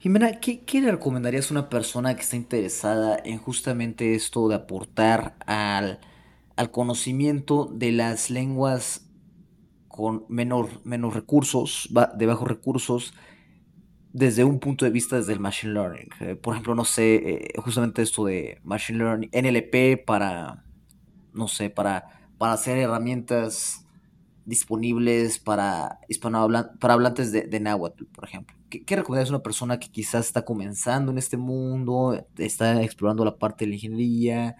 Jimena, ¿qué, qué le recomendarías a una persona que está interesada en justamente esto de aportar al, al conocimiento de las lenguas con menor, menos recursos, de bajos recursos, desde un punto de vista desde el Machine Learning? Eh, por ejemplo, no sé, eh, justamente esto de Machine Learning, NLP para, no sé, para, para hacer herramientas disponibles para hispanohablan- para hablantes de, de náhuatl, por ejemplo. ¿Qué, qué recomendarías a una persona que quizás está comenzando en este mundo, está explorando la parte de la ingeniería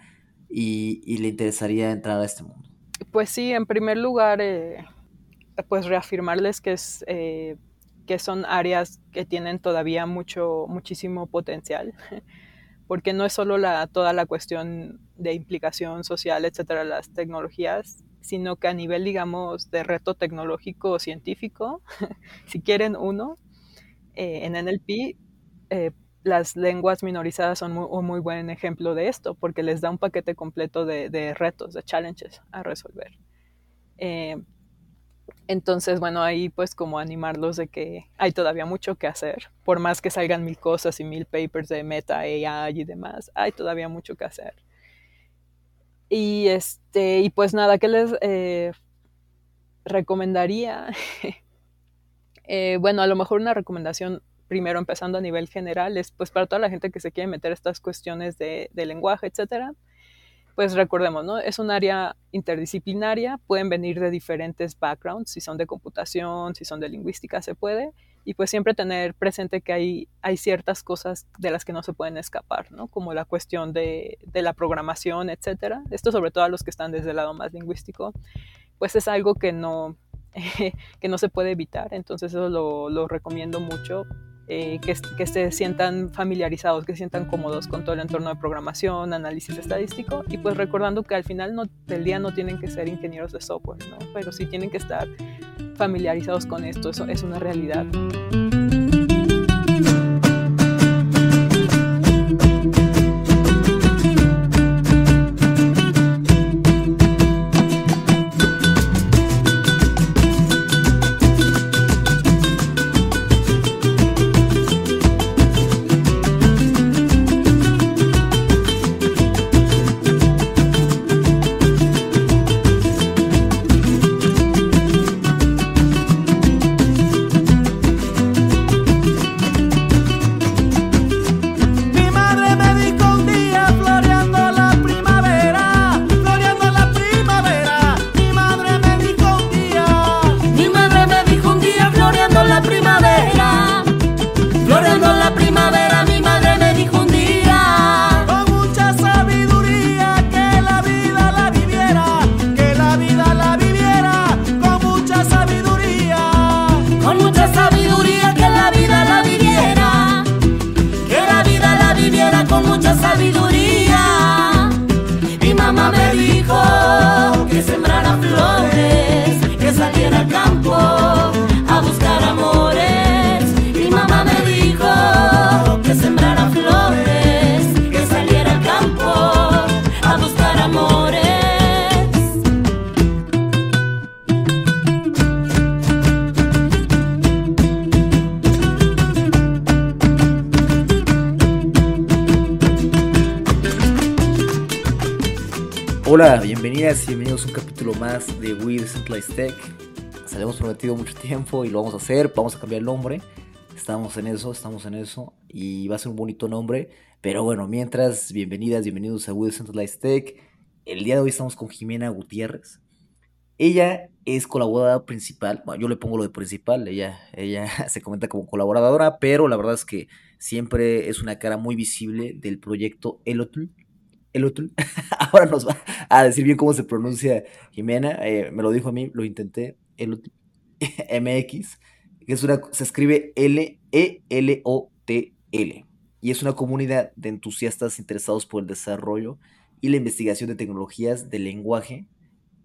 y, y le interesaría entrar a este mundo? Pues sí, en primer lugar, eh, pues reafirmarles que, es, eh, que son áreas que tienen todavía mucho, muchísimo potencial, porque no es solo la, toda la cuestión de implicación social, etcétera, las tecnologías, sino que a nivel, digamos, de reto tecnológico o científico, si quieren uno, eh, en NLP, eh, las lenguas minorizadas son un muy buen ejemplo de esto, porque les da un paquete completo de, retos, de challenges a resolver. Eh, entonces, bueno, ahí pues como animarlos de que hay todavía mucho que hacer, por más que salgan mil cosas y mil papers de meta, AI y demás, hay todavía mucho que hacer. Y este, y pues nada, ¿qué les eh, recomendaría? eh, bueno, a lo mejor una recomendación, primero empezando a nivel general, es pues para toda la gente que se quiere meter estas cuestiones de, lenguaje, etcétera, pues recordemos, ¿no? Es un área interdisciplinaria, pueden venir de diferentes backgrounds, si son de computación, si son de lingüística, se puede, y pues siempre tener presente que hay, ciertas cosas de las que no se pueden escapar, ¿no? Como la cuestión de, de la programación, etcétera. Esto sobre todo a los que están desde el lado más lingüístico, pues es algo que no, que no se puede evitar, entonces eso lo, lo recomiendo mucho eh, que, que, se sientan familiarizados, que se sientan cómodos con todo el entorno de programación, análisis estadístico y pues recordando que al final no, del día no tienen que ser ingenieros de software, ¿no? pero sí tienen que estar familiarizados con esto, eso es una realidad. Bienvenidos un capítulo más de We Decentralized Tech. Se lo hemos prometido mucho tiempo y lo vamos a hacer, vamos a cambiar el nombre. Estamos en eso, estamos en eso y va a ser un bonito nombre. Pero bueno, mientras, bienvenidas, bienvenidos a We Decentralized Tech. El día de hoy estamos con Jimena Gutiérrez. Ella es colaboradora principal, bueno, yo le pongo lo de principal, ella, ella se comenta como colaboradora, pero la verdad es que siempre es una cara muy visible del proyecto Elotl, Elotl. Ahora nos va a decir bien cómo se pronuncia Jimena. Eh, me lo dijo a mí, lo intenté. Elotl. MX. Que es una, se escribe L-E-L-O-T-L. -L, y es una comunidad de entusiastas interesados por el desarrollo y la investigación de tecnologías de lenguaje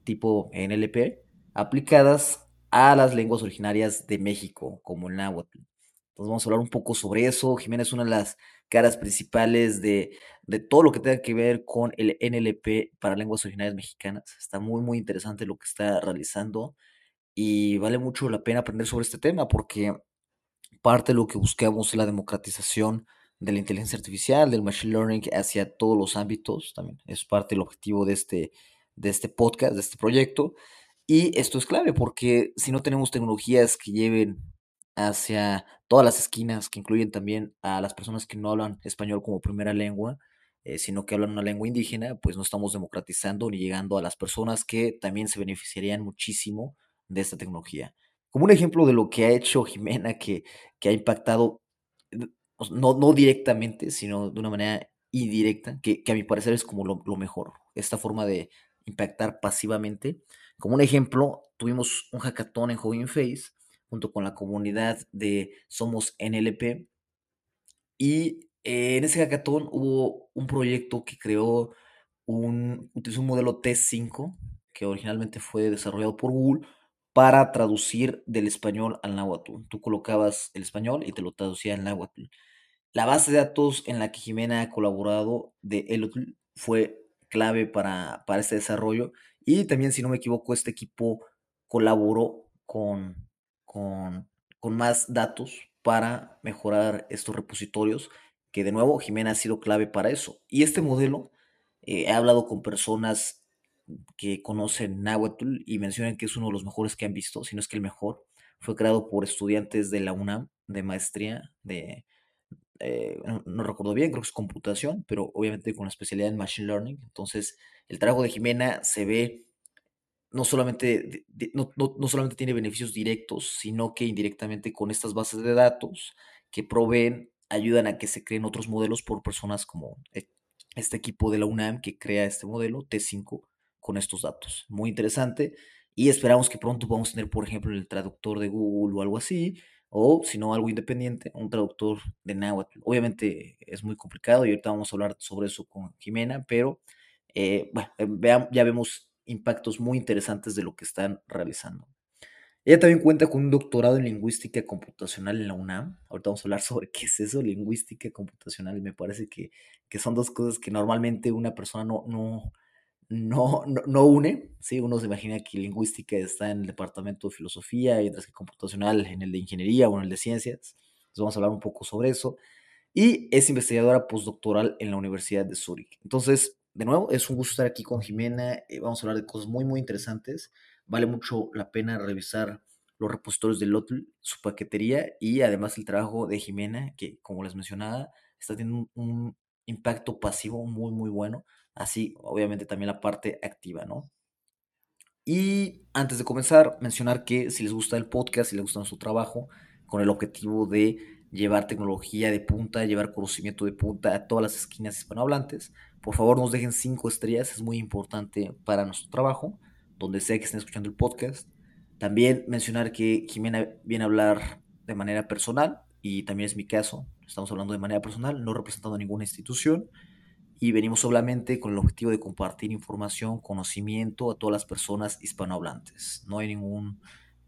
tipo NLP aplicadas a las lenguas originarias de México, como el náhuatl. Entonces vamos a hablar un poco sobre eso. Jimena es una de las caras principales de, de, todo lo que tenga que ver con el NLP para lenguas originarias mexicanas. Está muy, muy interesante lo que está realizando y vale mucho la pena aprender sobre este tema porque parte de lo que buscamos es la democratización de la inteligencia artificial, del machine learning hacia todos los ámbitos, también es parte del objetivo de este, de este podcast, de este proyecto. Y esto es clave porque si no tenemos tecnologías que lleven hacia todas las esquinas, que incluyen también a las personas que no hablan español como primera lengua, eh, sino que hablan una lengua indígena, pues no estamos democratizando ni llegando a las personas que también se beneficiarían muchísimo de esta tecnología. Como un ejemplo de lo que ha hecho Jimena, que, que ha impactado, no, no directamente, sino de una manera indirecta, que, que a mi parecer es como lo, lo mejor, esta forma de impactar pasivamente. Como un ejemplo, tuvimos un hackathon en Hugging Face junto con la comunidad de Somos NLP. Y en ese hackathon hubo un proyecto que creó un, utilizó un modelo T5 que originalmente fue desarrollado por Google para traducir del español al náhuatl. Tú colocabas el español y te lo traducía en náhuatl. La base de datos en la que Jimena ha colaborado de Elotl fue clave para, para este desarrollo y también, si no me equivoco, este equipo colaboró con, con, más datos para mejorar estos repositorios, que de nuevo Jimena ha sido clave para eso. Y este modelo, eh, he hablado con personas que conocen Nahuatl y mencionan que es uno de los mejores que han visto, si no es que el mejor. Fue creado por estudiantes de la UNAM de maestría de, eh, no, recuerdo bien, creo que es computación, pero obviamente con la especialidad en Machine Learning. Entonces, el trabajo de Jimena se ve no solamente, no, no, solamente tiene beneficios directos, sino que indirectamente con estas bases de datos que proveen, ayudan a que se creen otros modelos por personas como e, este equipo de la UNAM que crea este modelo T5 con estos datos. Muy interesante. Y esperamos que pronto podamos tener, por ejemplo, el traductor de Google o algo así, o si no, algo independiente, un traductor de náhuatl. Obviamente es muy complicado y ahorita vamos a hablar sobre eso con Jimena, pero eh, bueno, eh, ya vemos impactos muy interesantes de lo que están realizando. Ella también cuenta con un doctorado en lingüística computacional en la UNAM. Ahorita vamos a hablar sobre qué es eso, lingüística computacional. Me parece que, que son dos cosas que normalmente una persona no, no, no, no, une. ¿sí? Uno se imagina que lingüística está en el departamento de filosofía, mientras que computacional en el de ingeniería o en el de ciencias. Entonces vamos a hablar un poco sobre eso. Y es investigadora postdoctoral en la Universidad de Zúrich. Entonces, de nuevo, es un gusto estar aquí con Jimena. Eh, vamos a hablar de cosas muy, muy interesantes. Vale mucho la pena revisar los repositorios de Lotl, su paquetería y además el trabajo de Jimena, que como les mencionaba, está teniendo un impacto pasivo muy, muy bueno así obviamente también la parte activa, ¿no? Y antes de comenzar, mencionar que si les gusta el podcast, si les gusta nuestro trabajo, con el objetivo de llevar tecnología de punta, llevar conocimiento de punta a todas las esquinas hispanohablantes, por favor nos dejen cinco estrellas, es muy importante para nuestro trabajo, donde sea que estén escuchando el podcast. También mencionar que Jimena viene a hablar de manera personal, y también es mi caso, estamos hablando de manera personal, no representando ninguna institución, y venimos solamente con el objetivo de compartir información, conocimiento a todas las personas hispanohablantes. No hay ningún,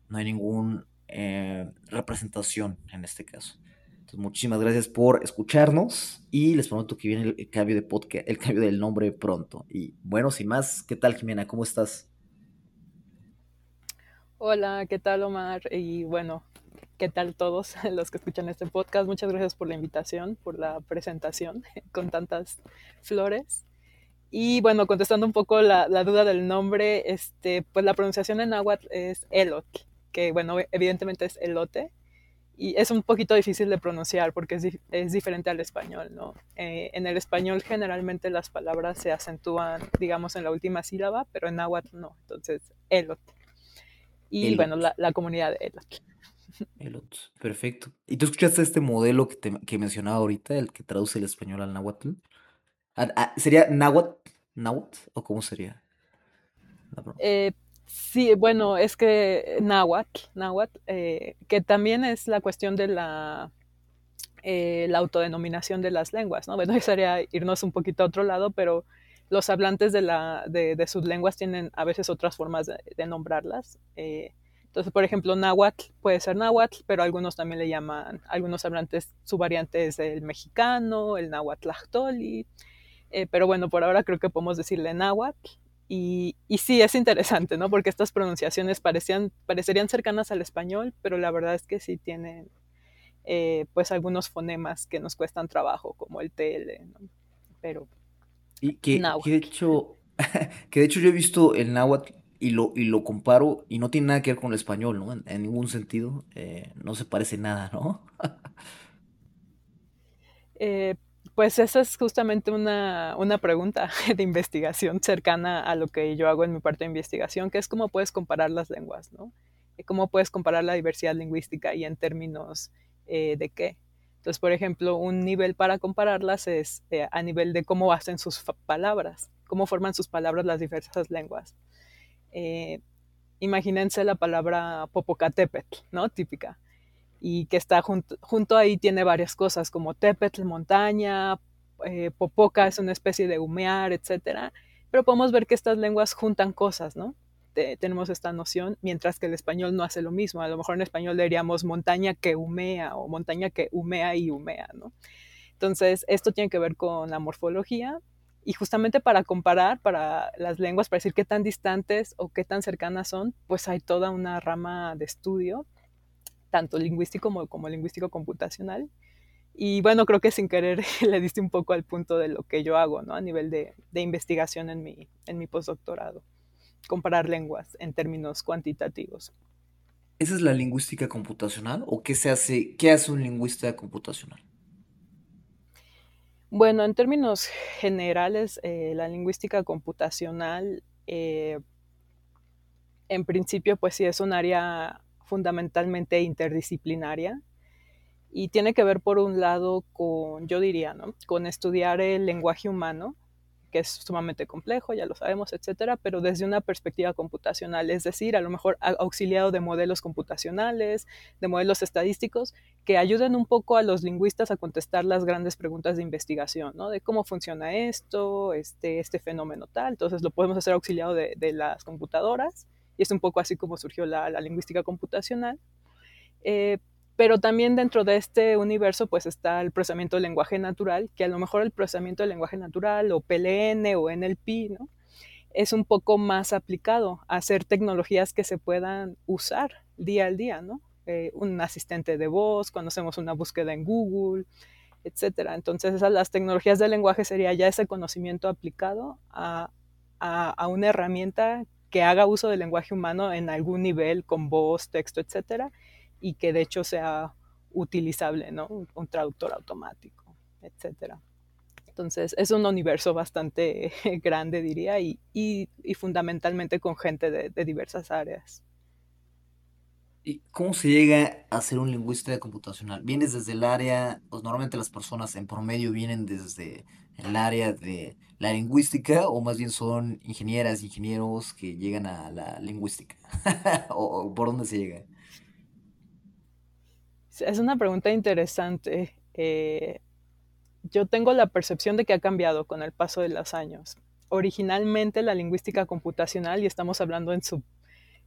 no hay ningún eh, representación en este caso. Entonces, muchísimas gracias por escucharnos y les prometo que viene el, cambio de podcast, el cambio del nombre pronto. Y bueno, sin más, ¿qué tal Jimena? ¿Cómo estás? Hola, ¿qué tal Omar? Y bueno, ¿Qué tal todos los que escuchan este podcast? Muchas gracias por la invitación, por la presentación con tantas flores. Y bueno, contestando un poco la, duda del nombre, este, pues la pronunciación en náhuatl es elot, que bueno, evidentemente es elote, y es un poquito difícil de pronunciar porque es, es diferente al español, ¿no? Eh, en el español generalmente las palabras se acentúan, digamos, en la última sílaba, pero en náhuatl no, entonces elot. Y bueno, la, la comunidad de elot. Perfecto. ¿Y tú escuchaste este modelo que, te, que mencionaba ahorita, el que traduce el español al náhuatl? Ah, ah, ¿Sería náhuatl? ¿Náhuatl? ¿O cómo sería? Eh, sí, bueno, es que náhuatl, náhuatl eh, que también es la cuestión de la, eh, la autodenominación de las lenguas, ¿no? Bueno, sería irnos un poquito a otro lado, pero los hablantes de, la, de, de sus lenguas tienen a veces otras formas de, nombrarlas. Entonces, por ejemplo, náhuatl puede ser náhuatl, pero algunos también le llaman, algunos hablantes, su variante es el mexicano, el náhuatl eh, pero bueno, por ahora creo que podemos decirle náhuatl. Y, y, sí, es interesante, ¿no? Porque estas pronunciaciones parecían, parecerían cercanas al español, pero la verdad es que sí tienen eh, pues algunos fonemas que nos cuestan trabajo, como el TL, ¿no? Pero... Y que, que, de hecho, que de hecho yo he visto el náhuatl y lo, y lo comparo y no tiene nada que ver con el español, ¿no? En, ningún sentido, eh, no se parece nada, ¿no? eh, pues esa es justamente una, una, pregunta de investigación cercana a lo que yo hago en mi parte de investigación, que es cómo puedes comparar las lenguas, ¿no? ¿Cómo puedes comparar la diversidad lingüística y en términos eh, de qué? Entonces, por ejemplo, un nivel para compararlas es eh, a nivel de cómo hacen sus palabras, cómo forman sus palabras las diversas lenguas. Eh, imagínense la palabra Popocatépetl, ¿no? Típica y que está junto, junto ahí tiene varias cosas como Tepetl, montaña, eh, Popoca es una especie de humear, etcétera. Pero podemos ver que estas lenguas juntan cosas, ¿no? tenemos esta noción, mientras que el español no hace lo mismo. A lo mejor en español diríamos montaña que humea o montaña que humea y humea, ¿no? Entonces, esto tiene que ver con la morfología y justamente para comparar para las lenguas, para decir qué tan distantes o qué tan cercanas son, pues hay toda una rama de estudio tanto lingüístico como, como lingüístico computacional. Y bueno, creo que sin querer le diste un poco al punto de lo que yo hago, ¿no? A nivel de, de investigación en mi, en mi postdoctorado. Comparar lenguas en términos cuantitativos. ¿Esa es la lingüística computacional o qué se hace, qué hace un lingüista computacional? Bueno, en términos generales, eh, la lingüística computacional, eh, en principio, pues sí es un área fundamentalmente interdisciplinaria y tiene que ver por un lado con, yo diría, ¿no? con estudiar el lenguaje humano, que es sumamente complejo, ya lo sabemos, etcétera, pero desde una perspectiva computacional, es decir, a lo mejor auxiliado de modelos computacionales, de modelos estadísticos, que ayuden un poco a los lingüistas a contestar las grandes preguntas de investigación, ¿no? De cómo funciona esto, este, este fenómeno tal. Entonces lo podemos hacer auxiliado de, de las computadoras y es un poco así como surgió la, lingüística computacional. Eh, pero también dentro de este universo pues está el procesamiento del lenguaje natural, que a lo mejor el procesamiento del lenguaje natural o PLN o NLP, ¿no? es un poco más aplicado a hacer tecnologías que se puedan usar día al día, ¿no? Eh, un asistente de voz, cuando hacemos una búsqueda en Google, etcétera. Entonces, esas, las tecnologías del lenguaje sería ya ese conocimiento aplicado a, a, a una herramienta que haga uso del lenguaje humano en algún nivel con voz, texto, etcétera, y que de hecho sea utilizable, ¿no? Un, traductor automático, etcétera. Entonces, es un universo bastante grande, diría, y, y, fundamentalmente con gente de, de, diversas áreas. ¿Y cómo se llega a ser un lingüista computacional? ¿Vienes desde el área, pues normalmente las personas en promedio vienen desde el área de la lingüística o más bien son ingenieras, ingenieros que llegan a la lingüística? ¿O, por dónde se llega? Es una pregunta interesante. Eh, yo tengo la percepción de que ha cambiado con el paso de los años. Originalmente la lingüística computacional, y estamos hablando en su,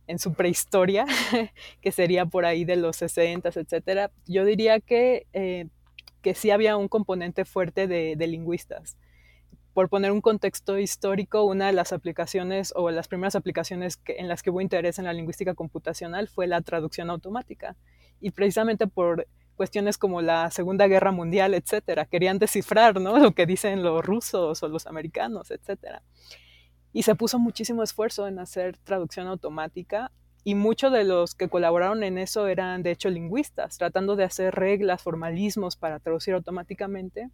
en su prehistoria, que sería por ahí de los 60, etcétera, yo diría que, eh, que sí había un componente fuerte de, lingüistas por poner un contexto histórico, una de las aplicaciones o las primeras aplicaciones que, en las que hubo interés en la lingüística computacional fue la traducción automática. Y precisamente por cuestiones como la Segunda Guerra Mundial, etcétera, querían descifrar ¿no? lo que dicen los rusos o los americanos, etcétera. Y se puso muchísimo esfuerzo en hacer traducción automática y muchos de los que colaboraron en eso eran de hecho lingüistas, tratando de hacer reglas, formalismos para traducir automáticamente,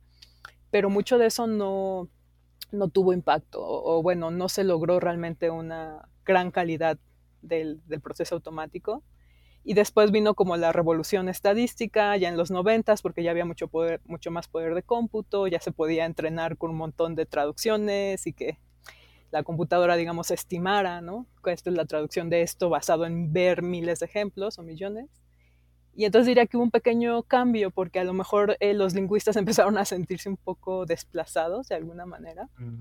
pero mucho de eso no, no tuvo impacto o, bueno, no se logró realmente una gran calidad del, proceso automático. Y después vino como la revolución estadística, ya en los noventas, porque ya había mucho, poder, mucho más poder de cómputo, ya se podía entrenar con un montón de traducciones y que la computadora, digamos, estimara, ¿no? Esto es la traducción de esto basado en ver miles de ejemplos o millones. Y entonces diría que hubo un pequeño cambio porque a lo mejor eh, los lingüistas empezaron a sentirse un poco desplazados de alguna manera. Mm.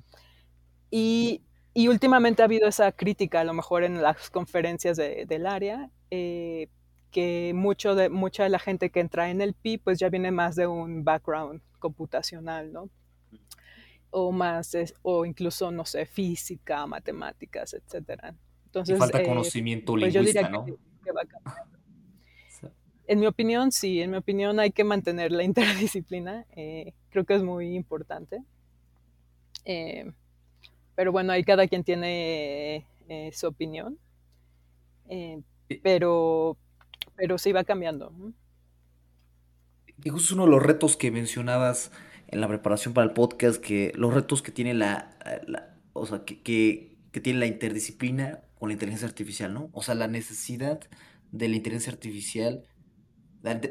Y, y, últimamente ha habido esa crítica, a lo mejor en las conferencias de, del área, eh, que mucho de, mucha de la gente que entra en el PI pues ya viene más de un background computacional, ¿no? O más, o incluso, no sé, física, matemáticas, etcétera. Entonces, y falta eh, conocimiento pues lingüista, ¿no? Que, que va En mi opinión, sí, en mi opinión hay que mantener la interdisciplina, eh, creo que es muy importante. Eh, pero bueno, ahí cada quien tiene eh, su opinión, pero, pero sí va cambiando. Y justo uno de los retos que mencionabas en la preparación para el podcast, que los retos que tiene la, o sea, que, que, tiene la interdisciplina con la inteligencia artificial, ¿no? O sea, la necesidad de la inteligencia artificial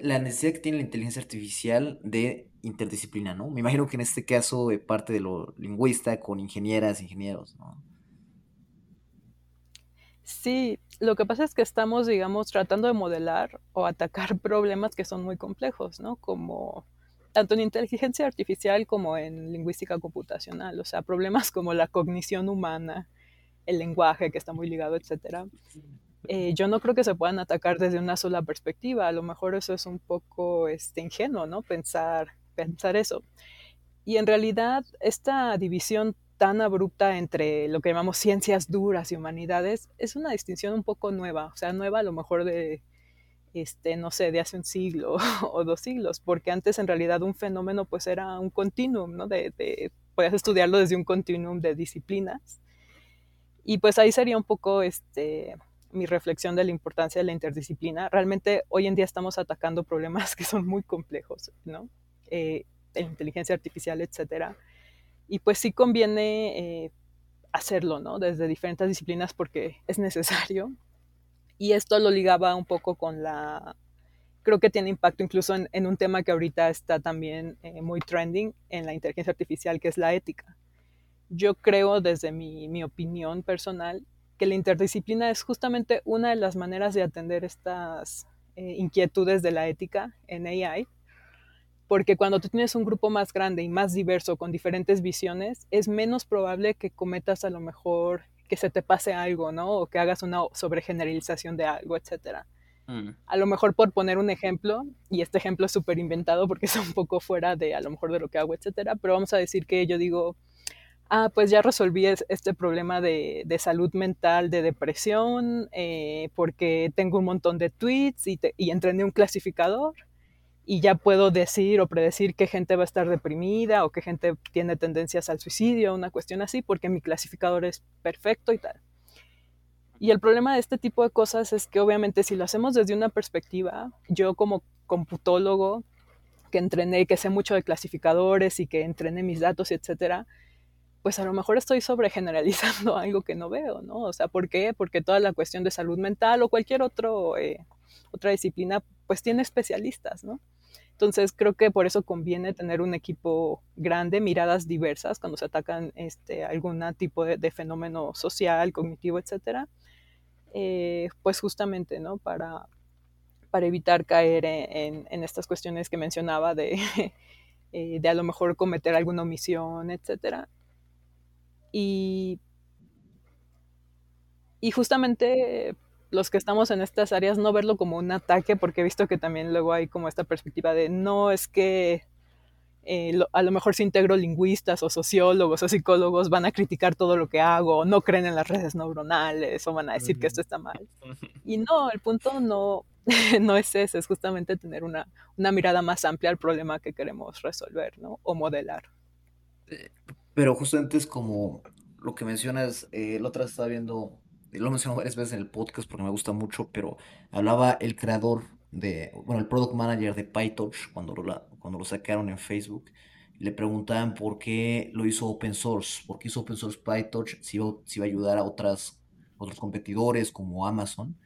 la, necesidad que tiene la inteligencia artificial de interdisciplina, ¿no? Me imagino que en este caso de parte de lo lingüista con ingenieras, ingenieros, ¿no? Sí, lo que pasa es que estamos, digamos, tratando de modelar o atacar problemas que son muy complejos, ¿no? Como tanto en inteligencia artificial como en lingüística computacional, o sea, problemas como la cognición humana, el lenguaje que está muy ligado, etcétera. Eh, yo no creo que se puedan atacar desde una sola perspectiva. A lo mejor eso es un poco este, ingenuo, ¿no? Pensar, pensar eso. Y en realidad, esta división tan abrupta entre lo que llamamos ciencias duras y humanidades es una distinción un poco nueva, o sea, nueva a lo mejor de, este, no sé, de hace un siglo o dos siglos, porque antes en realidad un fenómeno pues era un continuum, ¿no? De, de, podías estudiarlo desde un continuum de disciplinas. Y pues ahí sería un poco, este, mi reflexión de la importancia de la interdisciplina. Realmente hoy en día estamos atacando problemas que son muy complejos, ¿no? Eh, inteligencia artificial, etcétera. Y pues sí conviene eh, hacerlo, ¿no? Desde diferentes disciplinas porque es necesario. Y esto lo ligaba un poco con la... Creo que tiene impacto incluso en, un tema que ahorita está también eh, muy trending en la inteligencia artificial, que es la ética. Yo creo, desde mi, mi opinión personal, que la interdisciplina es justamente una de las maneras de atender estas eh, inquietudes de la ética en AI, porque cuando tú tienes un grupo más grande y más diverso con diferentes visiones, es menos probable que cometas a lo mejor que se te pase algo, ¿no? O que hagas una sobregeneralización de algo, etcétera. Mm. A lo mejor por poner un ejemplo, y este ejemplo es súper inventado porque es un poco fuera de a lo mejor de lo que hago, etcétera, pero vamos a decir que yo digo, ah, pues ya resolví este problema de, salud mental, de depresión, eh, porque tengo un montón de tweets y, y entrené un clasificador y ya puedo decir o predecir qué gente va a estar deprimida o qué gente tiene tendencias al suicidio, una cuestión así, porque mi clasificador es perfecto y tal. Y el problema de este tipo de cosas es que obviamente si lo hacemos desde una perspectiva, yo como computólogo que entrené, que sé mucho de clasificadores y que entrené mis datos, etcétera, pues a lo mejor estoy sobregeneralizando algo que no veo, ¿no? O sea, ¿por qué? Porque toda la cuestión de salud mental o cualquier otro, eh, otra disciplina, pues tiene especialistas, ¿no? Entonces creo que por eso conviene tener un equipo grande, miradas diversas cuando se atacan este, algún tipo de, fenómeno social, cognitivo, etcétera. Eh, pues justamente, ¿no? Para, para evitar caer en, estas cuestiones que mencionaba de, eh, de a lo mejor cometer alguna omisión, etcétera. Y, y justamente los que estamos en estas áreas no verlo como un ataque, porque he visto que también luego hay como esta perspectiva de no es que eh, a lo mejor si integro lingüistas o sociólogos o psicólogos van a criticar todo lo que hago, no creen en las redes neuronales o van a decir que esto está mal. Y no, el punto no, no es ese, es justamente tener una, una mirada más amplia al problema que queremos resolver ¿no? o modelar. Eh, pero justamente es como lo que mencionas, eh, la otra estaba viendo, lo menciono varias veces en el podcast porque me gusta mucho, pero hablaba el creador de, bueno, el product manager de PyTorch cuando lo, cuando lo sacaron en Facebook. Le preguntaban por qué lo hizo open source, por qué hizo open source PyTorch, si iba, si iba a ayudar a otras, otros competidores como Amazon.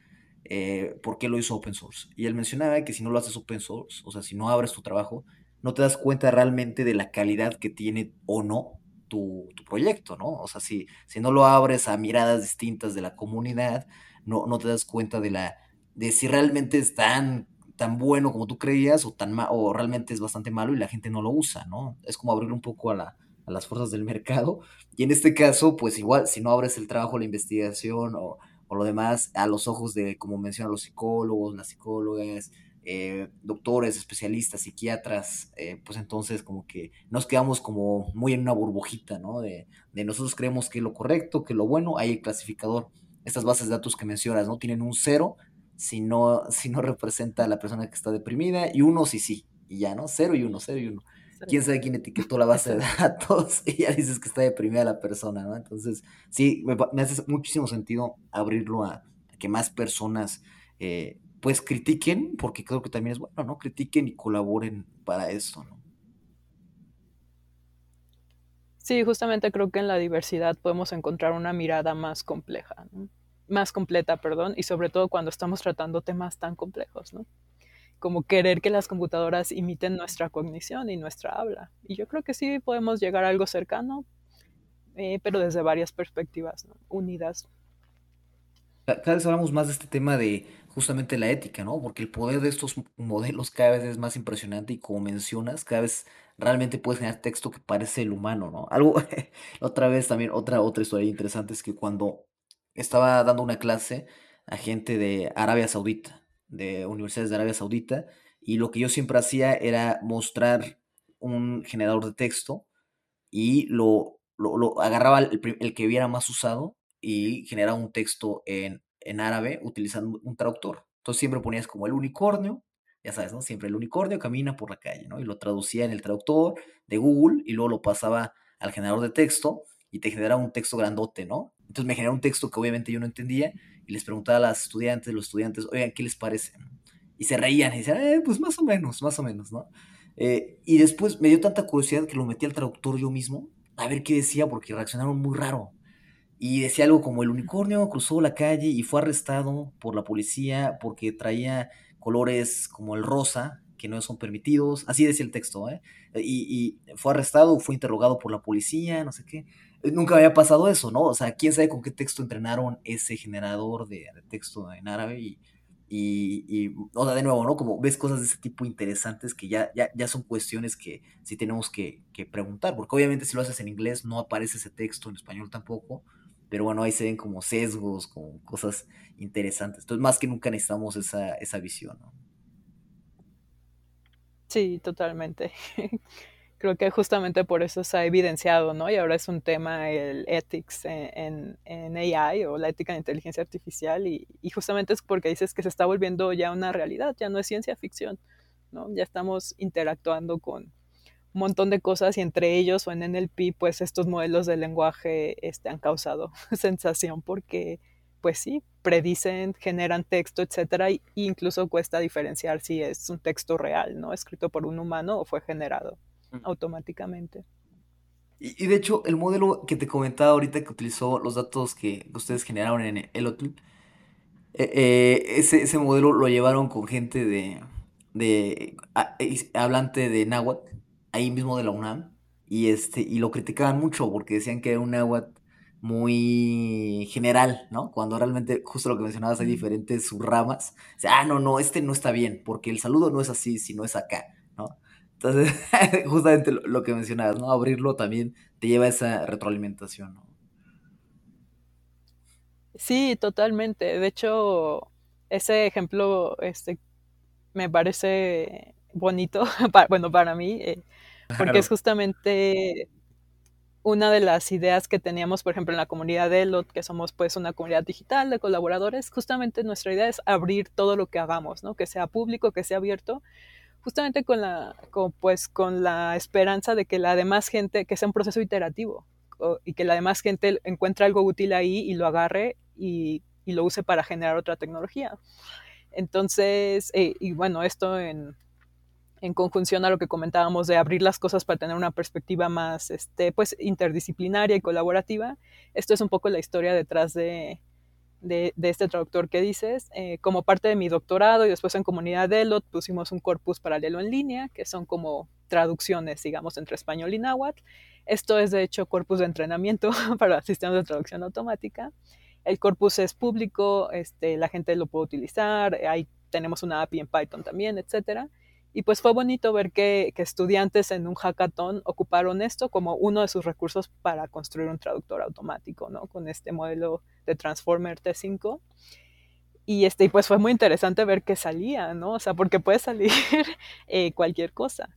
Eh, por qué lo hizo open source. Y él mencionaba que si no lo haces open source, o sea, si no abres tu trabajo, no te das cuenta realmente de la calidad que tiene o no tu, proyecto, ¿no? O sea, si, si no lo abres a miradas distintas de la comunidad, no, no te das cuenta de la de si realmente es tan, tan bueno como tú creías o, tan o realmente es bastante malo y la gente no lo usa, ¿no? Es como abrir un poco a, la, a las fuerzas del mercado. Y en este caso, pues igual, si no abres el trabajo, la investigación o, o lo demás a los ojos de, como mencionan los psicólogos, las psicólogas, eh, doctores, especialistas, psiquiatras, eh, pues entonces como que nos quedamos como muy en una burbujita, ¿no? De, nosotros creemos que lo correcto, que lo bueno, hay el clasificador. Estas bases de datos que mencionas, ¿no? Tienen un cero si no, si no representa a la persona que está deprimida, y uno sí sí, y ya, ¿no? Cero y uno, cero y uno. ¿Quién sabe quién etiquetó la base de datos? Y ya dices que está deprimida la persona, ¿no? Entonces, sí, me, me hace muchísimo sentido abrirlo a, a que más personas, eh, pues, critiquen, porque creo que también es bueno, ¿no? Critiquen y colaboren para esto, ¿no? Sí, justamente creo que en la diversidad podemos encontrar una mirada más compleja, ¿no? más completa, perdón, y sobre todo cuando estamos tratando temas tan complejos, ¿no? Como querer que las computadoras imiten nuestra cognición y nuestra habla. Y yo creo que sí podemos llegar a algo cercano, eh, pero desde varias perspectivas, ¿no? Unidas. Cada vez hablamos más de este tema de justamente la ética, ¿no? Porque el poder de estos modelos cada vez es más impresionante y como mencionas, cada vez realmente puedes generar texto que parece el humano, ¿no? Algo, otra vez también, otra, otra historia interesante es que cuando estaba dando una clase a gente de Arabia Saudita, de universidades de Arabia Saudita, y lo que yo siempre hacía era mostrar un generador de texto y lo, lo, agarraba el, el, que viera más usado y generaba un texto en, en árabe utilizando un traductor. Entonces siempre ponías como el unicornio, ya sabes, ¿no? Siempre el unicornio camina por la calle, ¿no? Y lo traducía en el traductor de Google y luego lo pasaba al generador de texto y te generaba un texto grandote, ¿no? Entonces me generaba un texto que obviamente yo no entendía y les preguntaba a las estudiantes, los estudiantes, oigan, ¿qué les parece? Y se reían y decían, eh, pues más o menos, más o menos, ¿no? Eh, y después me dio tanta curiosidad que lo metí al traductor yo mismo a ver qué decía porque reaccionaron muy raro. Y decía algo como el unicornio cruzó la calle y fue arrestado por la policía porque traía colores como el rosa, que no son permitidos. Así decía el texto, ¿eh? Y, y fue arrestado, fue interrogado por la policía, no sé qué. Nunca había pasado eso, ¿no? O sea, quién sabe con qué texto entrenaron ese generador de, texto en árabe y, y, y, o sea, de nuevo, ¿no? Como ves cosas de ese tipo interesantes que ya, ya, ya son cuestiones que sí tenemos que, que, preguntar, porque obviamente si lo haces en inglés no aparece ese texto, en español tampoco, pero bueno, ahí se ven como sesgos, como cosas interesantes. Entonces, más que nunca necesitamos esa, esa visión, ¿no? Sí, totalmente. creo que justamente por eso se ha evidenciado, ¿no? Y ahora es un tema el ethics en, en, en AI o la ética de inteligencia artificial y, y, justamente es porque dices que se está volviendo ya una realidad, ya no es ciencia ficción, ¿no? Ya estamos interactuando con un montón de cosas y entre ellos o en NLP, pues estos modelos de lenguaje este, han causado sensación porque, pues sí, predicen, generan texto, etcétera, e incluso cuesta diferenciar si es un texto real, ¿no? Escrito por un humano o fue generado automáticamente. Y, y, de hecho, el modelo que te comentaba ahorita que utilizó los datos que ustedes generaron en Elotl, eh, eh, ese, ese, modelo lo llevaron con gente de, de a, hablante de náhuatl, ahí mismo de la UNAM, y, este, y lo criticaban mucho porque decían que era un náhuatl muy general, ¿no? Cuando realmente, justo lo que mencionabas, hay diferentes subramas. O sea, ah, no, no, este no está bien, porque el saludo no es así, sino es acá, ¿no? Entonces, justamente lo, que mencionabas, ¿no? Abrirlo también te lleva a esa retroalimentación, ¿no? Sí, totalmente. De hecho, ese ejemplo este, me parece bonito, para, bueno, para mí, eh, porque claro. es justamente una de las ideas que teníamos, por ejemplo, en la comunidad de ELOT, que somos pues una comunidad digital de colaboradores, justamente nuestra idea es abrir todo lo que hagamos, ¿no? Que sea público, que sea abierto, justamente con la, con, pues, con la esperanza de que la demás gente, que sea un proceso iterativo o, y que la demás gente encuentre algo útil ahí y lo agarre y, y lo use para generar otra tecnología. Entonces, eh, y bueno, esto en, en, conjunción a lo que comentábamos de abrir las cosas para tener una perspectiva más este, pues, interdisciplinaria y colaborativa, esto es un poco la historia detrás de, de, este traductor que dices. Eh, como parte de mi doctorado y después en comunidad de ELOT pusimos un corpus paralelo en línea, que son como traducciones, digamos, entre español y náhuatl. Esto es, de hecho, corpus de entrenamiento para sistemas de traducción automática. El corpus es público, este, la gente lo puede utilizar, ahí tenemos una API en Python también, etcétera. Y pues fue bonito ver que, estudiantes en un hackathon ocuparon esto como uno de sus recursos para construir un traductor automático, ¿no? Con este modelo de Transformer T5. Y, este, y pues fue muy interesante ver que salía, ¿no? O sea, porque puede salir eh, cualquier cosa.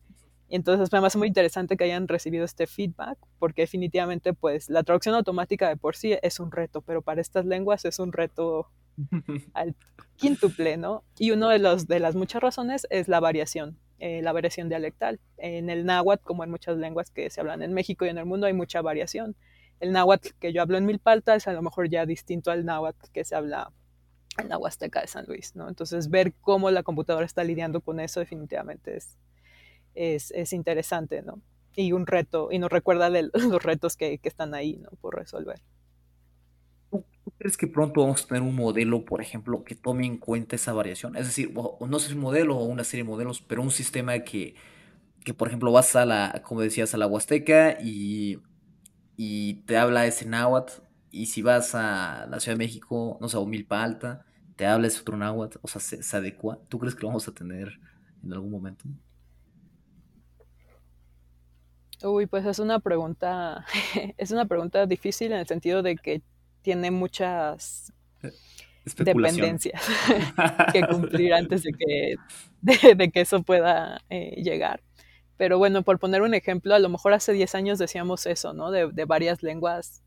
Entonces me parece muy interesante que hayan recibido este feedback, porque definitivamente pues la traducción automática de por sí es un reto, pero para estas lenguas es un reto al quíntuple, ¿no? Y una de, los, de las muchas razones es la variación, eh, la variación dialectal. En el náhuatl, como en muchas lenguas que se hablan en México y en el mundo, hay mucha variación. El náhuatl que yo hablo en Milpalta es a lo mejor ya distinto al náhuatl que se habla en la Huasteca de San Luis, ¿no? Entonces, ver cómo la computadora está lidiando con eso definitivamente es, es, es interesante, ¿no? Y un reto, y nos recuerda de los retos que, que están ahí, ¿no? Por resolver. ¿Tú crees que pronto vamos a tener un modelo, por ejemplo, que tome en cuenta esa variación? Es decir, no sé un modelo o una serie de modelos, pero un sistema que, que por ejemplo, vas a la, como decías, a la Huasteca y, y te habla ese náhuatl, y si vas a la Ciudad de México, no sé, o Milpa Alta, te habla ese otro náhuatl, o sea, se, se adecua. ¿Tú crees que lo vamos a tener en algún momento? Uy, pues es una pregunta, es una pregunta difícil en el sentido de que tiene muchas dependencias que cumplir antes de que, de, que eso pueda eh, llegar. Pero bueno, por poner un ejemplo, a lo mejor hace 10 años decíamos eso, ¿no? De, de varias lenguas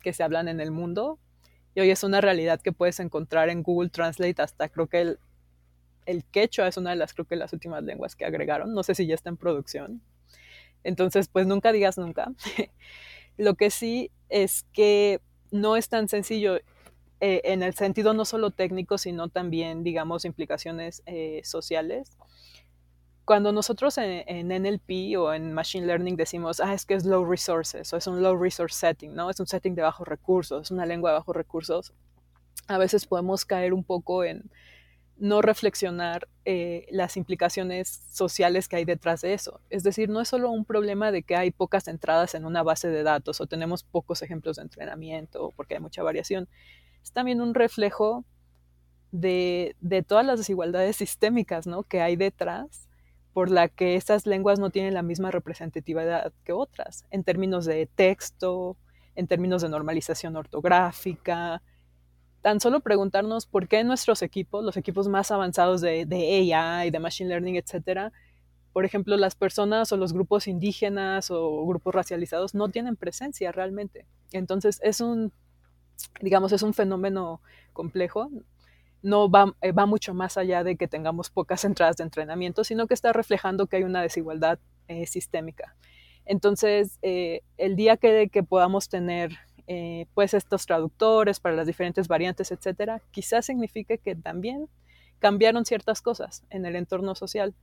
que se hablan en el mundo. Y hoy es una realidad que puedes encontrar en Google Translate hasta creo que el, el quechua es una de las, creo que las últimas lenguas que agregaron. No sé si ya está en producción. Entonces, pues nunca digas nunca. Lo que sí es que no es tan sencillo eh, en el sentido no solo técnico, sino también, digamos, implicaciones eh, sociales. Cuando nosotros en, NLP o en Machine Learning decimos, ah, es que es low resources o es un low resource setting, ¿no? Es un setting de bajos recursos, es una lengua de bajos recursos, a veces podemos caer un poco en, no reflexionar eh, las implicaciones sociales que hay detrás de eso. Es decir, no es solo un problema de que hay pocas entradas en una base de datos o tenemos pocos ejemplos de entrenamiento porque hay mucha variación. Es también un reflejo de, todas las desigualdades sistémicas ¿no? que hay detrás por la que estas lenguas no tienen la misma representatividad que otras, en términos de texto, en términos de normalización ortográfica, tan solo preguntarnos por qué nuestros equipos, los equipos más avanzados de, de AI, de Machine Learning, etcétera, por ejemplo, las personas o los grupos indígenas o grupos racializados no tienen presencia realmente. Entonces, es un, digamos, es un fenómeno complejo. No va, eh, va mucho más allá de que tengamos pocas entradas de entrenamiento, sino que está reflejando que hay una desigualdad eh, sistémica. Entonces, eh, el día que, que podamos tener eh, pues estos traductores para las diferentes variantes, etcétera, quizás signifique que también cambiaron ciertas cosas en el entorno social,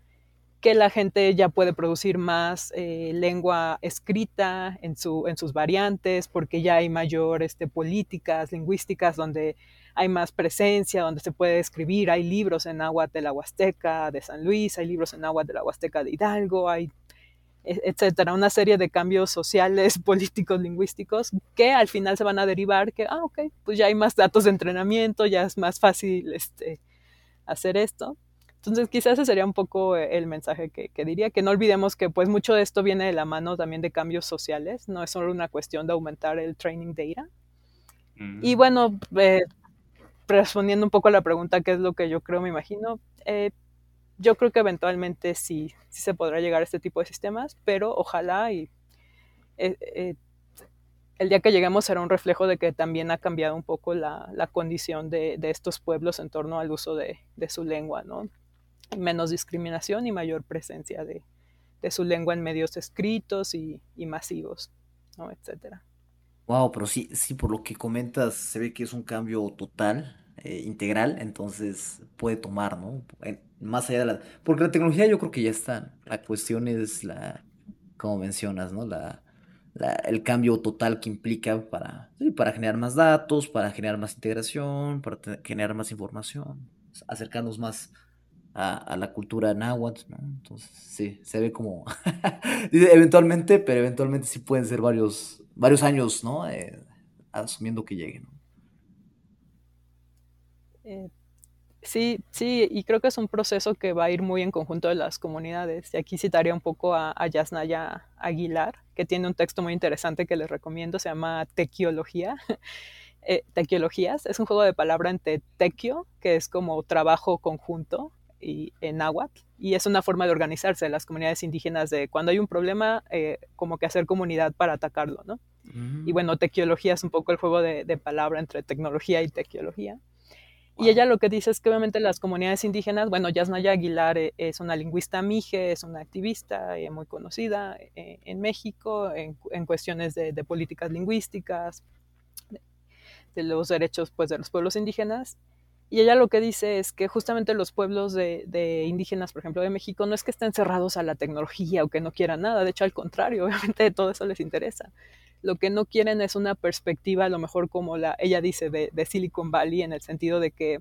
que la gente ya puede producir más eh, lengua escrita en, su, en sus variantes, porque ya hay mayor este, políticas lingüísticas donde hay más presencia, donde se puede escribir, hay libros en agua de la Huasteca de San Luis, hay libros en agua de la Huasteca de Hidalgo, hay etcétera, una serie de cambios sociales, políticos, lingüísticos, que al final se van a derivar que, ah, ok, pues ya hay más datos de entrenamiento, ya es más fácil este, hacer esto. Entonces, quizás ese sería un poco el mensaje que, que, diría, que no olvidemos que pues mucho de esto viene de la mano también de cambios sociales, no es solo una cuestión de aumentar el training data. Y mm. bueno, eh, respondiendo un poco a la pregunta, ¿qué es lo que yo creo, me imagino? Eh, yo creo que eventualmente sí, sí se podrá llegar a este tipo de sistemas, pero ojalá y eh, eh, el día que lleguemos será un reflejo de que también ha cambiado un poco la, la condición de, de, estos pueblos en torno al uso de, de su lengua, ¿no? Menos discriminación y mayor presencia de, de su lengua en medios escritos y, y masivos, ¿no? Etcétera. Wow, pero sí, sí, por lo que comentas, se ve que es un cambio total eh, integral, entonces puede tomar, ¿no? más allá de la... Porque la tecnología yo creo que ya está. La cuestión es la, como mencionas, ¿no? La, el cambio total que implica para, para generar más datos, para generar más integración, para generar más información, acercarnos más a, la cultura náhuatl, ¿no? Entonces, sí, se ve como... eventualmente, pero eventualmente sí pueden ser varios, varios años, ¿no? Eh, asumiendo que lleguen, ¿no? Eh, sí, sí, y creo que es un proceso que va a ir muy en conjunto de las comunidades. Y aquí citaría un poco a, a Yasnaya Aguilar, que tiene un texto muy interesante que les recomiendo, se llama Tequiología. eh, tequiologías es un juego de palabra entre tequio, que es como trabajo conjunto, y en náhuatl, y es una forma de organizarse las comunidades indígenas de cuando hay un problema, eh, como que hacer comunidad para atacarlo, ¿no? Y mm. bueno, tequiología es un poco el juego de, de palabra entre tecnología y tequiología. Y ella lo que dice es que obviamente las comunidades indígenas, bueno, Yasnaya Aguilar eh, es una lingüista mije, es una activista eh, muy conocida eh, en México en, cuestiones de, políticas lingüísticas, de, los derechos pues, de los pueblos indígenas. Y ella lo que dice es que justamente los pueblos de, de, indígenas, por ejemplo, de México, no es que estén cerrados a la tecnología o que no quieran nada, de hecho al contrario, obviamente todo eso les interesa. Lo que no quieren es una perspectiva, a lo mejor como la, ella dice, de, Silicon Valley, en el sentido de que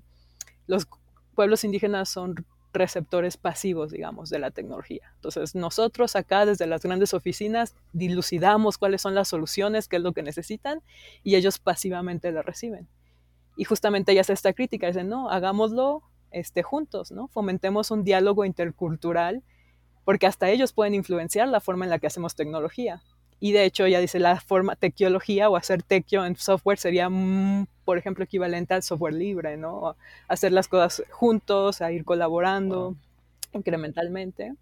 los pueblos indígenas son receptores pasivos, digamos, de la tecnología. Entonces, nosotros acá desde las grandes oficinas dilucidamos cuáles son las soluciones, qué es lo que necesitan, y ellos pasivamente la reciben. Y justamente ella hace esta crítica, dice, no, hagámoslo este, juntos, ¿no? Fomentemos un diálogo intercultural, porque hasta ellos pueden influenciar la forma en la que hacemos tecnología. Y de hecho, ya dice, la forma tequiología o hacer tequio en software sería, mm, por ejemplo, equivalente al software libre, ¿no? Hacer las cosas juntos, a ir colaborando incrementalmente.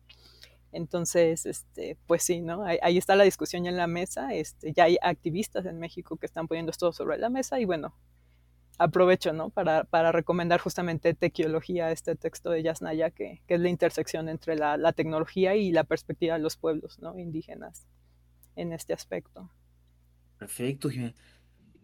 Entonces, este, pues sí, ¿no? Ahí, está la discusión ya en la mesa. Este, ya hay activistas en México que están poniendo esto sobre la mesa y bueno, aprovecho, ¿no? Para, para recomendar justamente Tequiología, este texto de Yasnaya, que, que es la intersección entre la, la, tecnología y la perspectiva de los pueblos, ¿no? Indígenas en este aspecto. Perfecto, Jimena.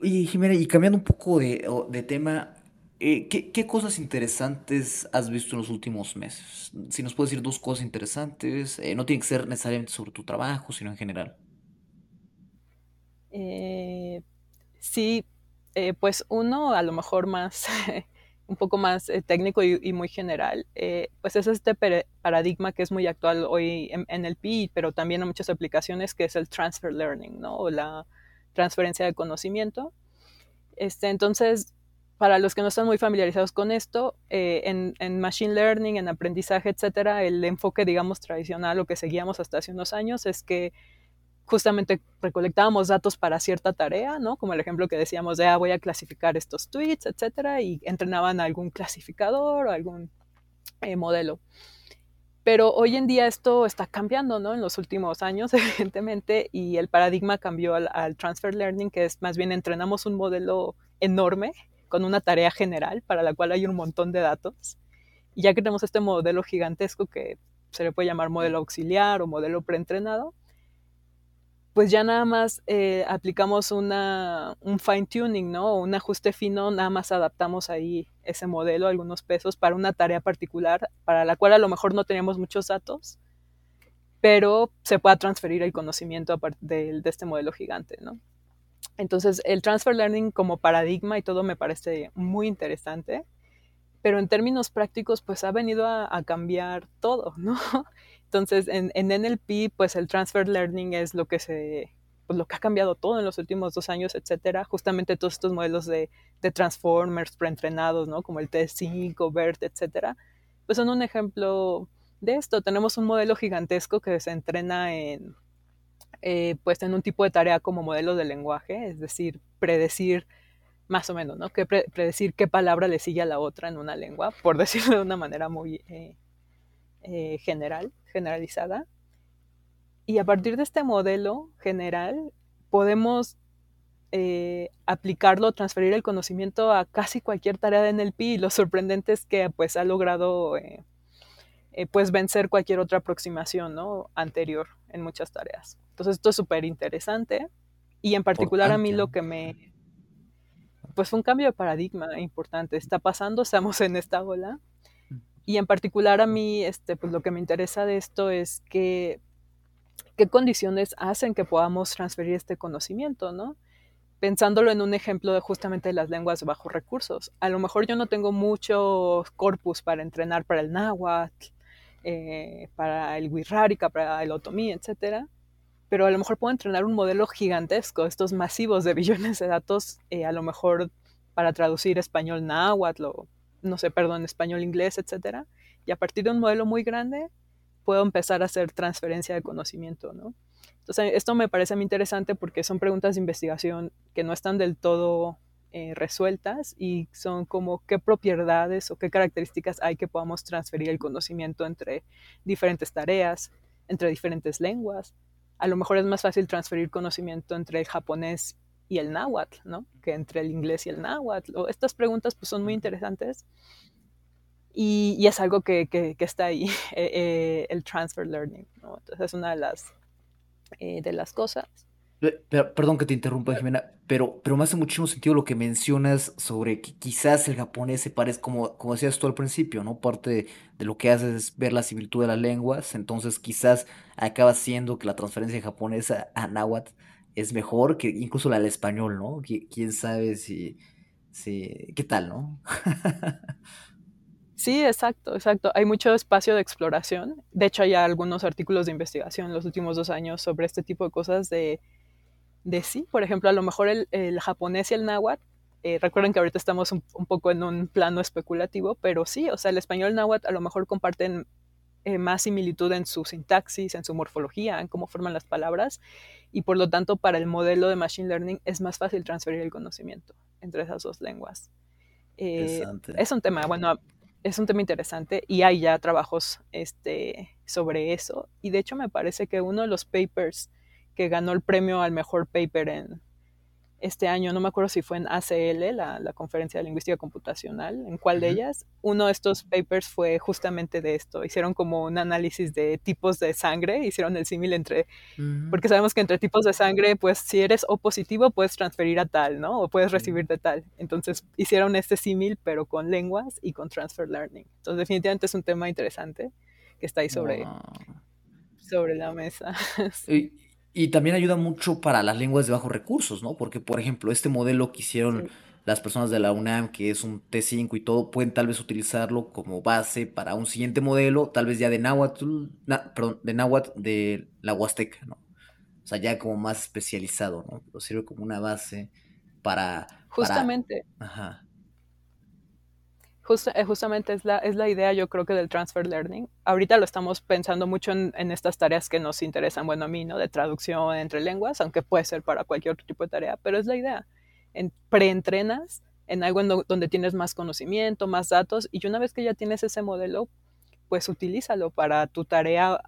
Y Jimena, y cambiando un poco de, tema, eh, ¿qué, cosas interesantes has visto en los últimos meses? Si nos puedes decir dos cosas interesantes, eh, no tiene que ser necesariamente sobre tu trabajo, sino en general. Eh, sí, pues uno a lo mejor más un poco más eh, técnico y, muy general, eh, pues es este paradigma que es muy actual hoy en, el PI, pero también en muchas aplicaciones, que es el transfer learning, ¿no? O la transferencia de conocimiento. Este, entonces, para los que no están muy familiarizados con esto, eh, en, en, machine learning, en aprendizaje, etcétera, el enfoque, digamos, tradicional, lo que seguíamos hasta hace unos años, es que justamente recolectábamos datos para cierta tarea, ¿no? Como el ejemplo que decíamos de, ah, voy a clasificar estos tweets, etcétera, y entrenaban algún clasificador o algún eh, modelo. Pero hoy en día esto está cambiando, ¿no? En los últimos años, evidentemente, y el paradigma cambió al, al transfer learning, que es más bien entrenamos un modelo enorme con una tarea general para la cual hay un montón de datos. Y ya que tenemos este modelo gigantesco que se le puede llamar modelo auxiliar o modelo preentrenado, pues ya nada más eh, aplicamos una, un fine tuning, ¿no? Un ajuste fino, nada más adaptamos ahí ese modelo, algunos pesos, para una tarea particular, para la cual a lo mejor no teníamos muchos datos, pero se pueda transferir el conocimiento de, de este modelo gigante, ¿no? Entonces, el transfer learning como paradigma y todo me parece muy interesante, pero en términos prácticos, pues ha venido a, a cambiar todo, ¿no? Entonces, en, NLP, pues el transfer learning es lo que se, pues lo que ha cambiado todo en los últimos dos años, etcétera. Justamente todos estos modelos de, de transformers preentrenados, ¿no? Como el T5, BERT, etcétera, pues son un ejemplo de esto. Tenemos un modelo gigantesco que se entrena en, eh, pues en un tipo de tarea como modelo de lenguaje, es decir, predecir más o menos, ¿no? Que predecir qué palabra le sigue a la otra en una lengua, por decirlo de una manera muy eh, eh, general, generalizada. Y a partir de este modelo general podemos eh, aplicarlo, transferir el conocimiento a casi cualquier tarea de NLP y lo sorprendente es que pues ha logrado eh, pues vencer cualquier otra aproximación ¿no? anterior en muchas tareas. Entonces esto es súper interesante y en particular a mí lo que me... Pues fue un cambio de paradigma importante. Está pasando, estamos en esta ola y en particular a mí, este, pues lo que me interesa de esto es qué condiciones hacen que podamos transferir este conocimiento, ¿no? Pensándolo en un ejemplo de justamente las lenguas de bajos recursos. A lo mejor yo no tengo mucho corpus para entrenar para el náhuatl, eh, para el wixárika, para el otomí, etcétera, pero a lo mejor puedo entrenar un modelo gigantesco, estos masivos de billones de datos, eh, a lo mejor para traducir español náhuatl no sé, perdón, español, inglés, etcétera. Y a partir de un modelo muy grande, puedo empezar a hacer transferencia de conocimiento, ¿no? Entonces, esto me parece muy interesante porque son preguntas de investigación que no están del todo eh, resueltas y son como qué propiedades o qué características hay que podamos transferir el conocimiento entre diferentes tareas, entre diferentes lenguas. A lo mejor es más fácil transferir conocimiento entre el japonés y el náhuatl, ¿no? Que entre el inglés y el náhuatl. O estas preguntas pues son muy interesantes y, y es algo que, que, que está ahí, eh, eh, el transfer learning, ¿no? Entonces es una de las, eh, de las cosas. Pero, perdón que te interrumpa, Jimena, pero, pero me hace muchísimo sentido lo que mencionas sobre que quizás el japonés se parece, como, como decías tú al principio, ¿no? Parte de, lo que haces es ver la similitud de las lenguas, entonces quizás acaba siendo que la transferencia japonesa a náhuatl es mejor que incluso la del español, ¿no? ¿Quién sabe si, si qué tal, ¿no? Sí, exacto, exacto. Hay mucho espacio de exploración. De hecho, hay algunos artículos de investigación en los últimos dos años sobre este tipo de cosas de, de sí. Por ejemplo, a lo mejor el, el japonés y el náhuatl, eh, recuerden que ahorita estamos un, un, poco en un plano especulativo, pero sí, o sea, el español y el náhuatl a lo mejor comparten eh, más similitud en su sintaxis, en su morfología, en cómo forman las palabras, y por lo tanto para el modelo de Machine Learning es más fácil transferir el conocimiento entre esas dos lenguas. Eh, es un tema, bueno, es un tema interesante y hay ya trabajos este, sobre eso. Y de hecho me parece que uno de los papers que ganó el premio al mejor paper en, este año, no me acuerdo si fue en ACL, la, la Conferencia de Lingüística Computacional, en cuál de ellas, uno de estos papers fue justamente de esto. Hicieron como un análisis de tipos de sangre, hicieron el símil entre, uh -huh. porque sabemos que entre tipos de sangre, pues si eres O positivo, puedes transferir a tal, ¿no? O puedes recibir de tal. Entonces hicieron este símil, pero con lenguas y con transfer learning. Entonces definitivamente es un tema interesante que está ahí sobre, wow. sobre la mesa. sí. Y también ayuda mucho para las lenguas de bajos recursos, ¿no? Porque, por ejemplo, este modelo que hicieron sí. las personas de la UNAM, que es un T5 y todo, pueden tal vez utilizarlo como base para un siguiente modelo, tal vez ya de Náhuatl, na, perdón, de Náhuatl de la Huasteca, ¿no? O sea, ya como más especializado, ¿no? Pero sirve como una base para... Justamente. Para, ajá. Eh, justamente es la, es la idea, yo creo que del transfer learning. Ahorita lo estamos pensando mucho en, estas tareas que nos interesan, bueno, a mí, ¿no? De traducción entre lenguas, aunque puede ser para cualquier otro tipo de tarea, pero es la idea. En, preentrenas en algo donde tienes más conocimiento, más datos, y una vez que ya tienes ese modelo, pues utilízalo para tu tarea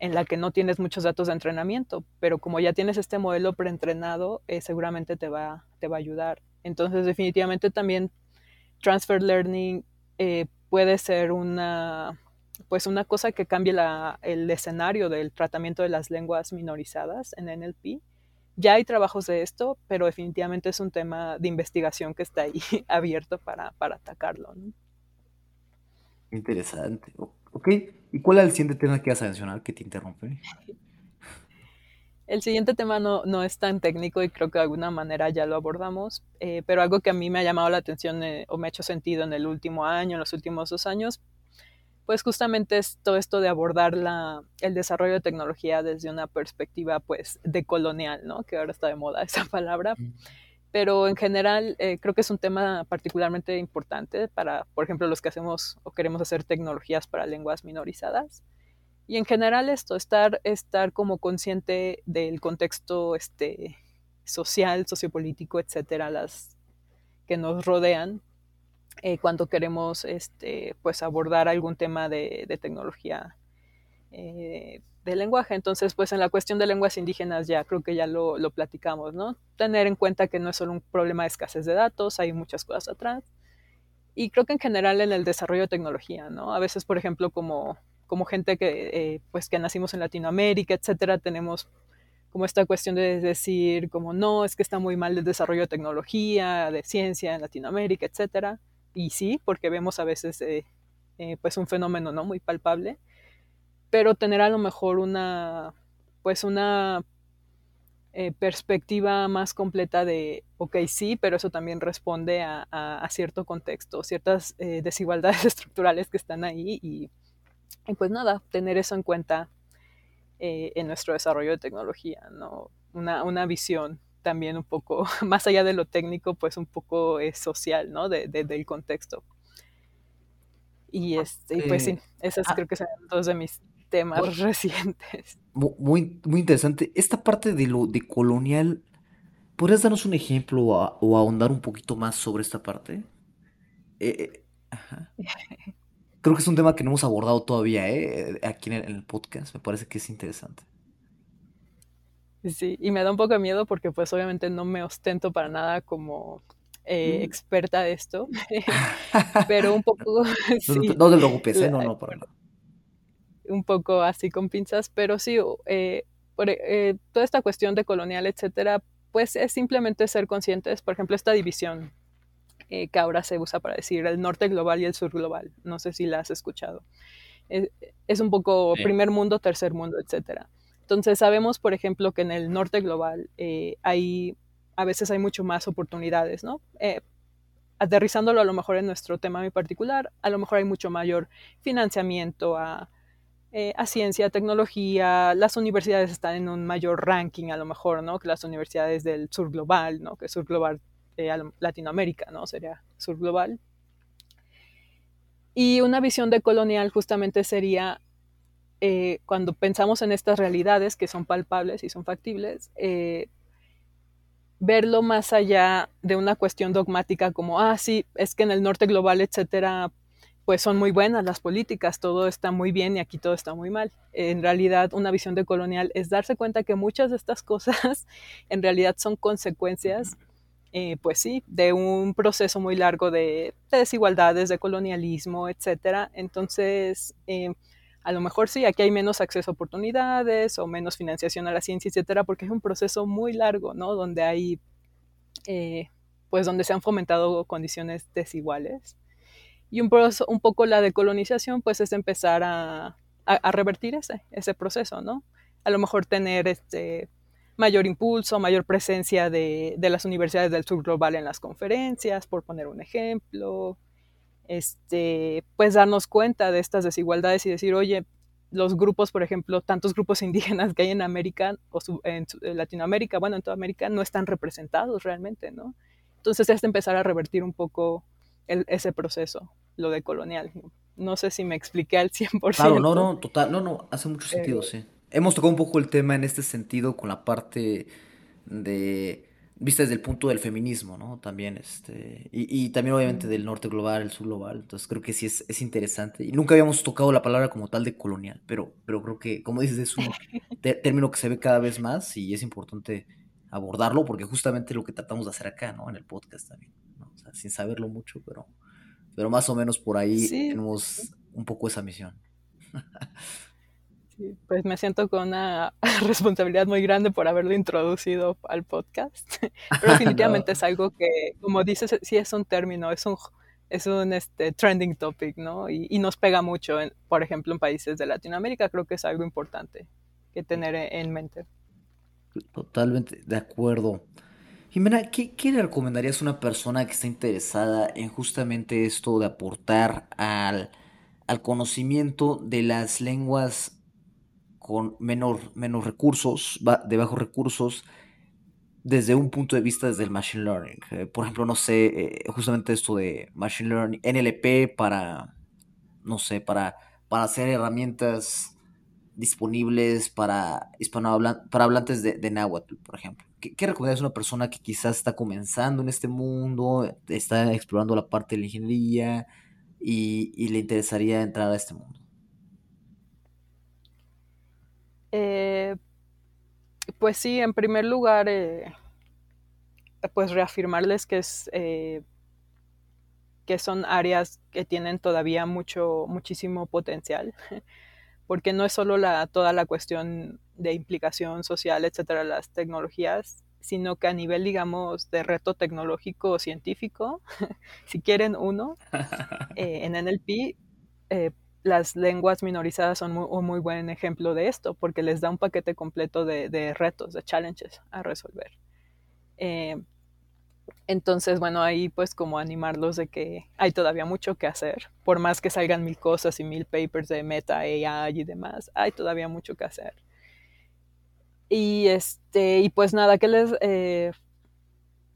en la que no tienes muchos datos de entrenamiento, pero como ya tienes este modelo preentrenado, eh, seguramente te va, te va a ayudar. Entonces, definitivamente también transfer learning eh, puede ser una, pues una cosa que cambie la, el escenario del tratamiento de las lenguas minorizadas en NLP. Ya hay trabajos de esto, pero definitivamente es un tema de investigación que está ahí abierto para, para atacarlo. ¿no? Interesante. Ok, ¿y cuál es el siguiente tema que vas a mencionar que te interrumpe? El siguiente tema no, no, es tan técnico y creo que de alguna manera ya lo abordamos, eh, pero algo que a mí me ha llamado la atención eh, o me ha hecho sentido en el último año, en los últimos dos años, pues justamente es todo esto de abordar la, el desarrollo de tecnología desde una perspectiva pues decolonial, ¿no? Que ahora está de moda esa palabra. Pero en general eh, creo que es un tema particularmente importante para, por ejemplo, los que hacemos o queremos hacer tecnologías para lenguas minorizadas. Y en general esto, estar, estar como consciente del contexto este, social, sociopolítico, etcétera, las que nos rodean eh, cuando queremos este, pues abordar algún tema de, de tecnología eh, de lenguaje. Entonces, pues en la cuestión de lenguas indígenas ya creo que ya lo, lo, platicamos, ¿no? Tener en cuenta que no es solo un problema de escasez de datos, hay muchas cosas atrás. Y creo que en general en el desarrollo de tecnología, ¿no? A veces, por ejemplo, como como gente que, eh, pues que nacimos en Latinoamérica, etcétera, tenemos como esta cuestión de decir, como no, es que está muy mal el desarrollo de tecnología, de ciencia en Latinoamérica, etcétera. Y sí, porque vemos a veces eh, eh, pues un fenómeno no muy palpable, pero tener a lo mejor una, pues una perspectiva más completa de, ok, sí, pero eso también responde a, cierto contexto, ciertas desigualdades estructurales que están ahí y y pues nada, tener eso en cuenta eh, en nuestro desarrollo de tecnología, ¿no? Una, una, visión también un poco, más allá de lo técnico, pues un poco eh, social, ¿no? De, de, del contexto. Y, este, eh, pues sí, esos ah, creo que son dos de mis temas recientes. Muy, muy interesante. Esta parte de lo de colonial, ¿podrías darnos un ejemplo o, o ahondar un poquito más sobre esta parte? Eh, ajá. creo que es un tema que no hemos abordado todavía, ¿eh? Aquí en el, en el, podcast. Me parece que es interesante. Sí, y me da un poco de miedo porque pues obviamente no me ostento para nada como eh, Mm. experta de esto, pero un poco, No, no te sí, no te preocupes, ¿eh? No, no, para nada. un poco así con pinzas, pero sí, eh, por, eh, toda esta cuestión de colonial, etcétera, pues es simplemente ser conscientes, por ejemplo, esta división eh, que ahora se usa para decir el norte global y el sur global, no sé si la has escuchado. Es, es un poco Sí. primer mundo, tercer mundo, etcétera. Entonces sabemos, por ejemplo, que en el norte global eh, hay, a veces hay mucho más oportunidades, ¿no? Eh, aterrizándolo a lo mejor en nuestro tema muy particular, a lo mejor hay mucho mayor financiamiento a, eh, a ciencia, tecnología, las universidades están en un mayor ranking a lo mejor, ¿no? Que las universidades del sur global, ¿no? Que sur global, eh, Latinoamérica, ¿no? Sería sur global. Y una visión de colonial justamente sería eh, cuando pensamos en estas realidades que son palpables y son factibles, eh, verlo más allá de una cuestión dogmática como, ah, sí, es que en el norte global, etcétera, pues son muy buenas las políticas, todo está muy bien y aquí todo está muy mal. En realidad, una visión de colonial es darse cuenta que muchas de estas cosas en realidad son consecuencias, eh, pues sí, de un proceso muy largo de, de desigualdades, de colonialismo, etcétera. Entonces, eh, a lo mejor sí, aquí hay menos acceso a oportunidades o menos financiación a la ciencia, etcétera, porque es un proceso muy largo, ¿no? Donde hay, eh, pues donde se han fomentado condiciones desiguales. Y un, un poco la decolonización, pues es empezar a, a, a, revertir ese, ese proceso, ¿no? A lo mejor tener este mayor impulso, mayor presencia de, de las universidades del sur global en las conferencias, por poner un ejemplo, este, pues darnos cuenta de estas desigualdades y decir, oye, los grupos, por ejemplo, tantos grupos indígenas que hay en América o en, Latinoamérica, bueno, en toda América, no están representados realmente, ¿no? Entonces es empezar a revertir un poco el, ese proceso, lo de colonial. No sé si me expliqué al 100%. Claro, no, no, total, no, no, hace mucho sentido, eh, sí. Hemos tocado un poco el tema en este sentido con la parte de vista desde el punto del feminismo, ¿no? También, este, y, y, también obviamente del norte global, el sur global, entonces creo que sí es, es, interesante. Y nunca habíamos tocado la palabra como tal de colonial, pero, pero creo que, como dices, es un término que se ve cada vez más y es importante abordarlo porque justamente lo que tratamos de hacer acá, ¿no? En el podcast también, ¿no? O sea, sin saberlo mucho, pero, pero más o menos por ahí sí. tenemos un poco esa misión. Pues me siento con una responsabilidad muy grande por haberlo introducido al podcast, pero definitivamente no. es algo que, como dices, sí es un término, es un, es un este, trending topic, ¿no? Y, y nos pega mucho, en, por ejemplo, en países de Latinoamérica, creo que es algo importante que tener en mente. Totalmente de acuerdo. Jimena, ¿qué, ¿qué, le recomendarías a una persona que está interesada en justamente esto de aportar al, al conocimiento de las lenguas con menor, menos recursos, de bajos recursos, desde un punto de vista desde el Machine Learning? Eh, por ejemplo, no sé, eh, justamente esto de Machine Learning, NLP para, no sé, para, para hacer herramientas disponibles para hispanohablantes, para hablantes de, de náhuatl, por ejemplo. ¿Qué, ¿Qué, a una persona que quizás está comenzando en este mundo, está explorando la parte de la ingeniería y, y le interesaría entrar a este mundo? Eh, pues sí, en primer lugar, eh, pues reafirmarles que es eh, que son áreas que tienen todavía mucho, muchísimo potencial, porque no es solo la, toda la cuestión de implicación social, etcétera, las tecnologías, sino que a nivel, digamos, de reto tecnológico o científico, si quieren uno, eh, en NLP, eh, las lenguas minorizadas son muy, un muy buen ejemplo de esto, porque les da un paquete completo de, retos, de challenges a resolver. Eh, entonces, bueno, ahí pues como animarlos de que hay todavía mucho que hacer, por más que salgan mil cosas y mil papers de meta AI y demás, hay todavía mucho que hacer. Y este, y pues nada, ¿qué les eh,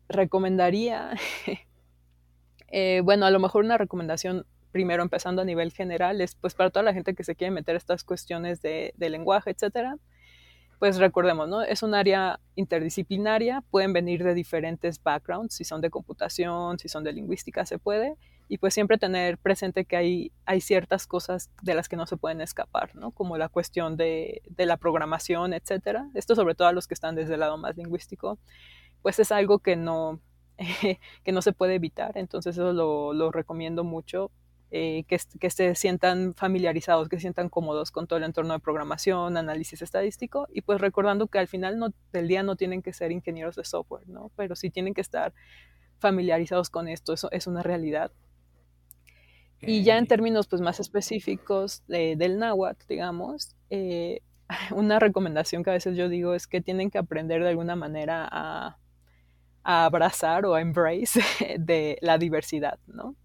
recomendaría? eh, bueno, a lo mejor una recomendación primero empezando a nivel general es pues para toda la gente que se quiere meter estas cuestiones de, lenguaje, etcétera, pues recordemos, ¿no? Es un área interdisciplinaria, pueden venir de diferentes backgrounds, si son de computación, si son de lingüística, se puede, y pues siempre tener presente que hay, hay ciertas cosas de las que no se pueden escapar, ¿no? Como la cuestión de, de la programación, etcétera. Esto sobre todo a los que están desde el lado más lingüístico, pues es algo que no, que no se puede evitar, entonces eso lo, lo recomiendo mucho. Eh, que, que, se sientan familiarizados, que se sientan cómodos con todo el entorno de programación, análisis estadístico, y pues recordando que al final no, del día no tienen que ser ingenieros de software, ¿no? Pero sí tienen que estar familiarizados con esto, eso es una realidad. Y ya en términos pues, más específicos de, del náhuatl, digamos, eh, una recomendación que a veces yo digo es que tienen que aprender de alguna manera a, a abrazar o a embrace de la diversidad, ¿no?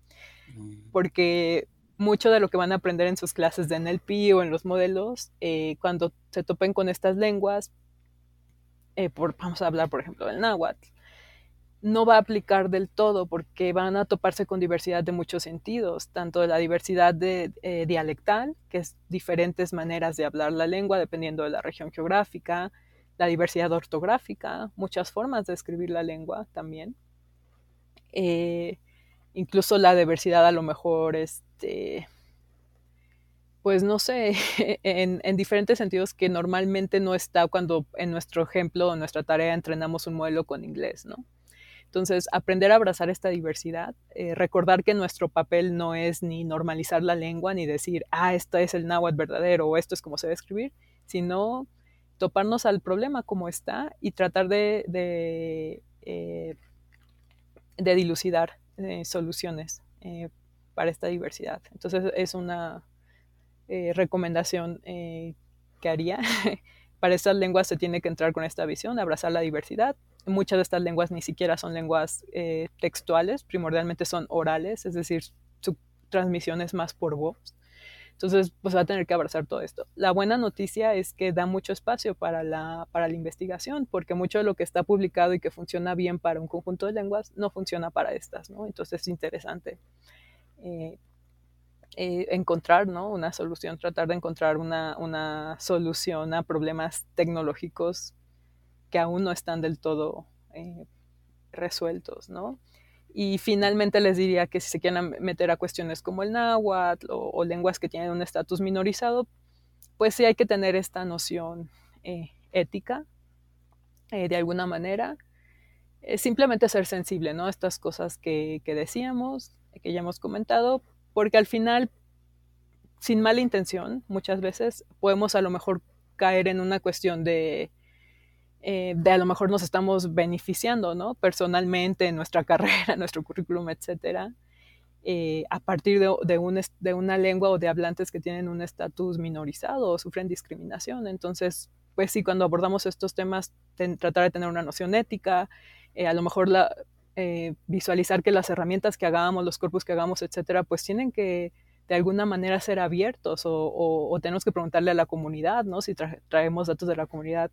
Porque mucho de lo que van a aprender en sus clases de NLP o en los modelos, eh, cuando se topen con estas lenguas, eh, por, vamos a hablar por ejemplo del náhuatl, no va a aplicar del todo porque van a toparse con diversidad de muchos sentidos, tanto de la diversidad de, eh, dialectal, que es diferentes maneras de hablar la lengua dependiendo de la región geográfica, la diversidad ortográfica, muchas formas de escribir la lengua también, eh, incluso la diversidad a lo mejor, este, pues no sé, en, en, diferentes sentidos que normalmente no está cuando en nuestro ejemplo o nuestra tarea entrenamos un modelo con inglés, ¿no? Entonces, aprender a abrazar esta diversidad, eh, recordar que nuestro papel no es ni normalizar la lengua, ni decir, ah, esto es el náhuatl verdadero o esto es como se debe escribir, sino toparnos al problema como está y tratar de, eh, de dilucidar eh, soluciones eh, para esta diversidad. Entonces, es una eh, recomendación que haría. para estas lenguas se tiene que entrar con esta visión, abrazar la diversidad, muchas de estas lenguas ni siquiera son lenguas textuales, primordialmente son orales, es decir, su transmisión es más por voz. Entonces, pues va a tener que abrazar todo esto. La buena noticia es que da mucho espacio para la, para la investigación, porque mucho de lo que está publicado y que funciona bien para un conjunto de lenguas no funciona para estas, ¿no? Entonces es interesante eh, eh, encontrar, ¿no? Una solución, tratar de encontrar una, una solución a problemas tecnológicos que aún no están del todo eh, resueltos, ¿no? Y finalmente les diría que si se quieren meter a cuestiones como el náhuatl o, lenguas que tienen un estatus minorizado, pues sí hay que tener esta noción eh, ética eh, de alguna manera. simplemente ser sensible, ¿no? Estas cosas que, que decíamos, que ya hemos comentado, porque al final, sin mala intención, muchas veces podemos a lo mejor caer en una cuestión de eh, de a lo mejor nos estamos beneficiando, ¿no? Personalmente, en nuestra carrera, nuestro currículum, etcétera, eh, a partir de, de, un, de, una lengua o de hablantes que tienen un estatus minorizado o sufren discriminación. Entonces, pues sí, cuando abordamos estos temas, tratar de tener una noción ética, eh, a lo mejor visualizar que las herramientas que hagamos, los cuerpos que hagamos, etcétera, pues tienen que de alguna manera ser abiertos o, tenemos que preguntarle a la comunidad, ¿no? Si traemos datos de la comunidad,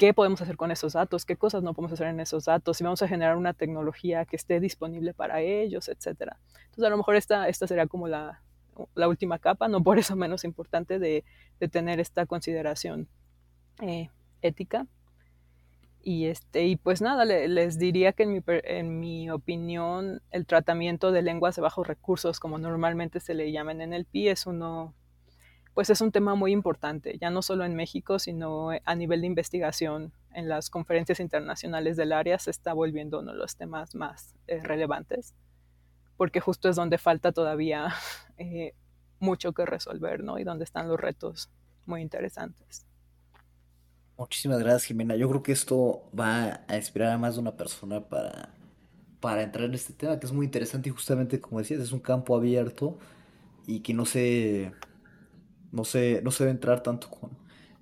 qué podemos hacer con esos datos, qué cosas no podemos hacer en esos datos, si vamos a generar una tecnología que esté disponible para ellos, etcétera. Entonces, a lo mejor esta, esta sería como la, la última capa, no por eso menos importante, de, de tener esta consideración eh, ética. Y, este, y pues nada, les diría que en mi, en mi opinión el tratamiento de lenguas de bajos recursos, como normalmente se le llaman en el PI, es uno pues es un tema muy importante, ya no solo en México, sino a nivel de investigación en las conferencias internacionales del área se está volviendo uno de los temas más eh, relevantes, porque justo es donde falta todavía eh, mucho que resolver, ¿no? Y donde están los retos muy interesantes. Muchísimas gracias, Jimena. Yo creo que esto va a inspirar a más de una persona para, para entrar en este tema, que es muy interesante y justamente, como decías, es un campo abierto y que no se no se, no se debe entrar tanto con,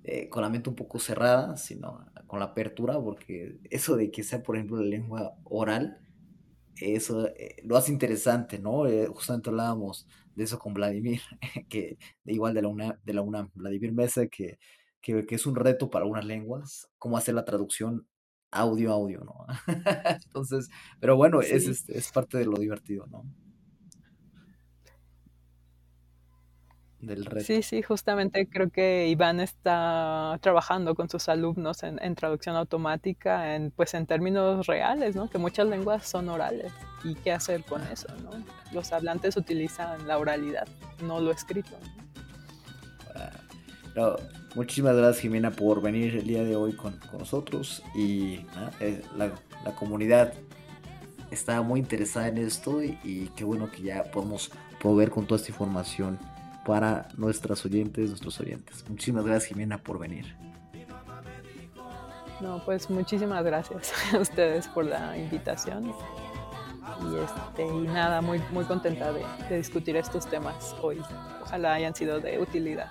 eh, con la mente un poco cerrada, sino con la apertura, porque eso de que sea, por ejemplo, la lengua oral, eso eh, lo hace interesante, ¿no? Eh, justamente hablábamos de eso con Vladimir, que igual de la UNAM, de la UNAM Vladimir Mesa, que, que, que, es un reto para unas lenguas, cómo hacer la traducción audio-audio, ¿no? Entonces, pero bueno, sí. es, este, es parte de lo divertido, ¿no? Del reto. Sí, sí, justamente creo que Iván está trabajando con sus alumnos en, en, traducción automática, en, pues en términos reales, ¿no? Que muchas lenguas son orales. ¿Y qué hacer con eso, no? Los hablantes utilizan la oralidad, no lo escrito. ¿no? muchísimas gracias, Jimena, por venir el día de hoy con, con nosotros. Y eh, la, la, comunidad está muy interesada en esto y, y qué bueno que ya podemos proveer con toda esta información para nuestras oyentes, nuestros oyentes. Muchísimas gracias Jimena por venir. No, pues muchísimas gracias a ustedes por la invitación. Y, este, y nada, muy, muy contenta de, de discutir estos temas hoy. Ojalá hayan sido de utilidad.